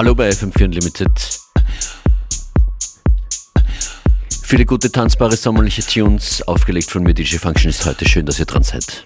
Hallo bei FM4 Unlimited. Viele gute tanzbare sommerliche Tunes, aufgelegt von mir DJ Function ist heute. Schön, dass ihr dran seid.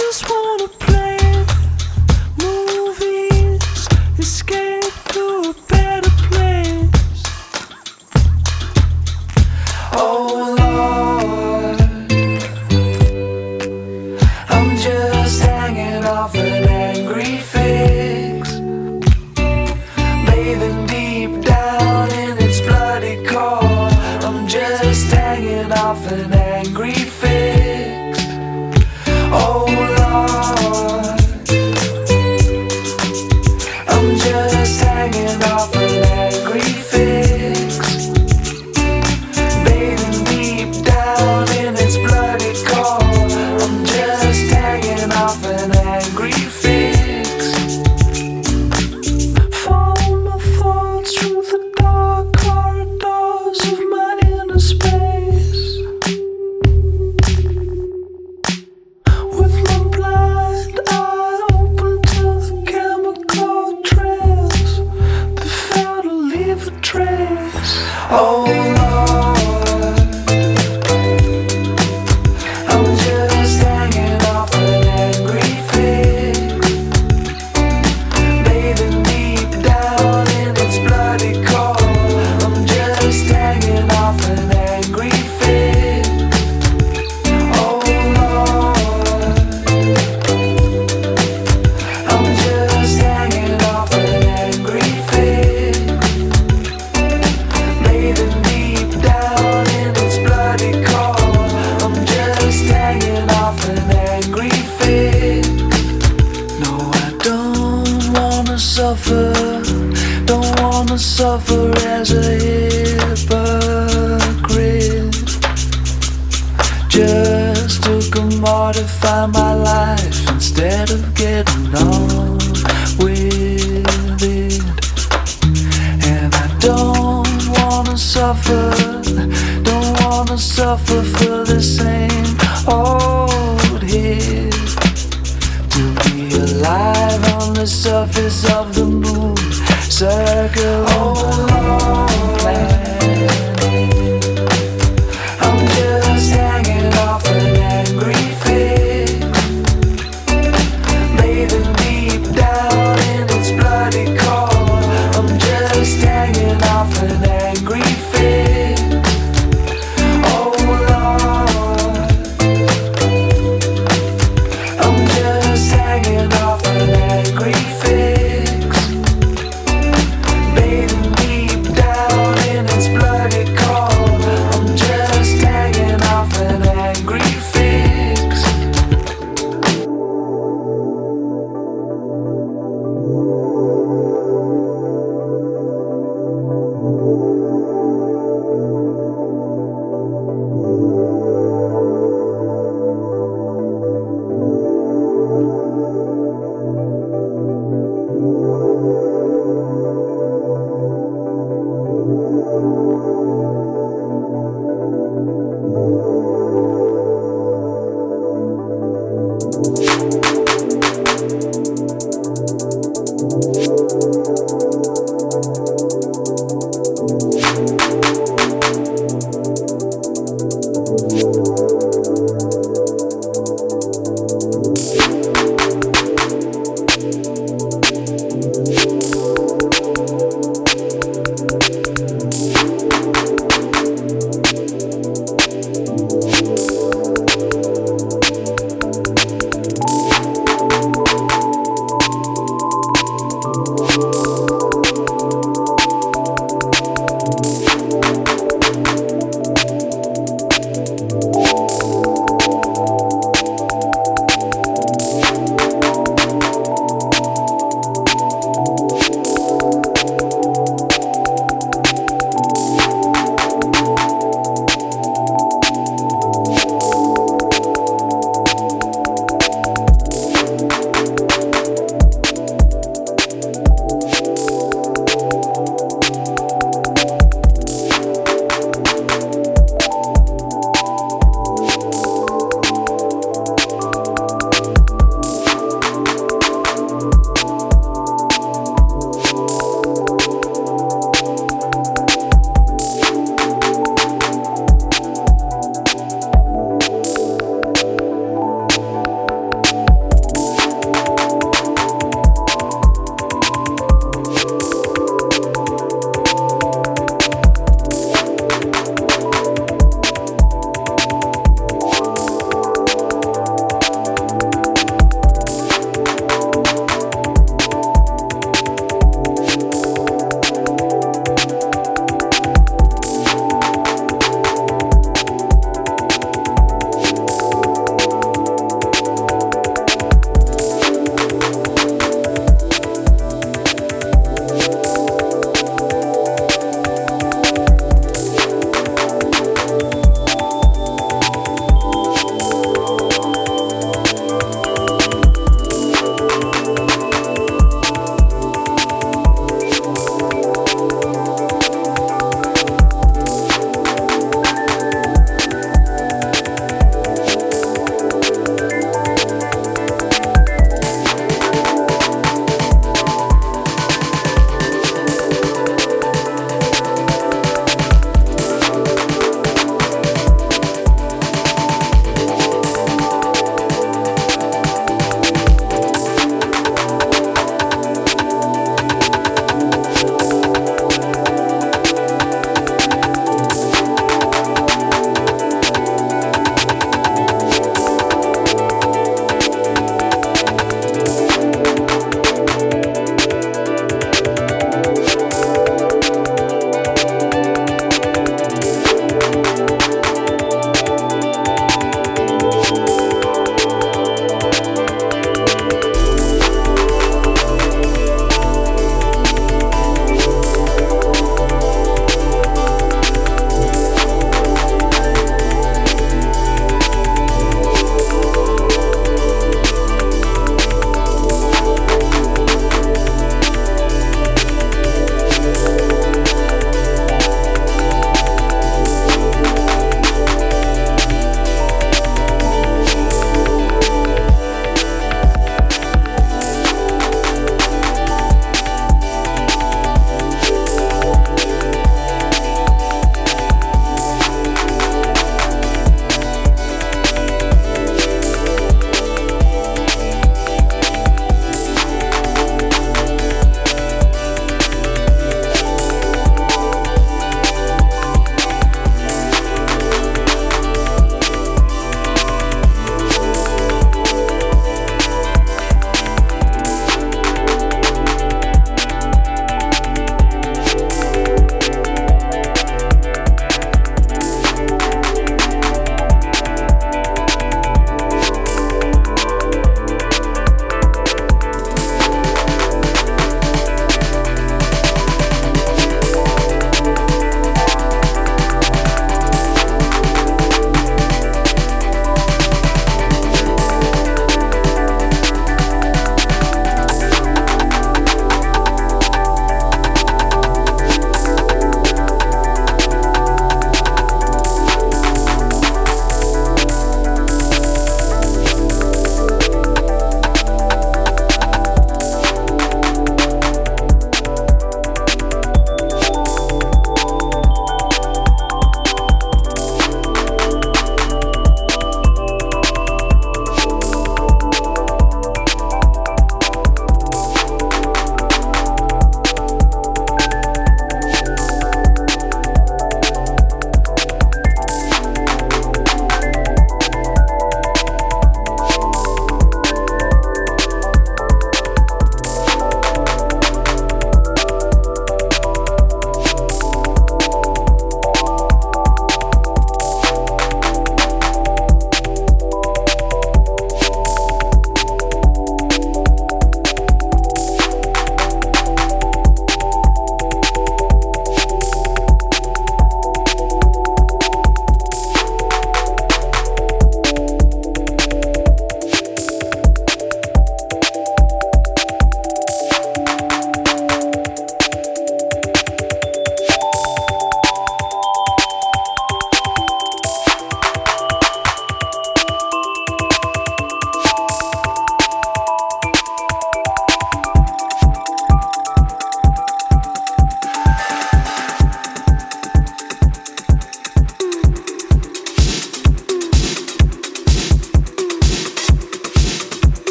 Off an angry suffer, don't wanna suffer as a hypocrite. Just to commodify my life instead of getting on with it. And I don't wanna suffer, don't wanna suffer for surface of the moon, circle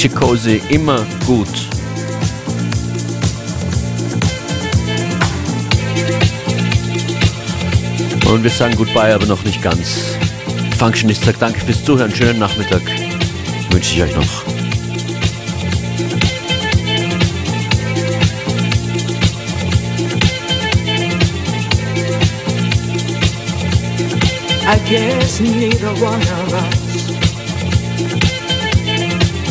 DJ Cozy, immer gut. Und wir sagen Goodbye, aber noch nicht ganz. Functionist sagt danke fürs Zuhören, schönen Nachmittag wünsche ich euch noch. I guess neither one of us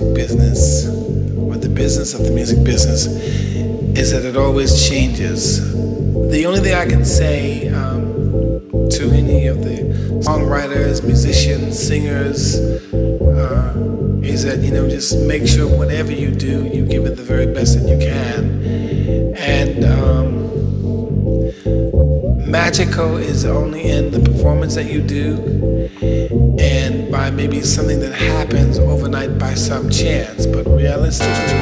Music business or the business of the music business is that it always changes. The only thing I can say um, to any of the songwriters, musicians, singers uh, is that you know just make sure whatever you do, you give it the very best that you can, and. Um, magical is only in the performance that you do and by maybe something that happens overnight by some chance, but realistically,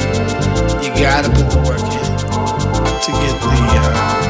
you gotta put the work in to get the. Uh,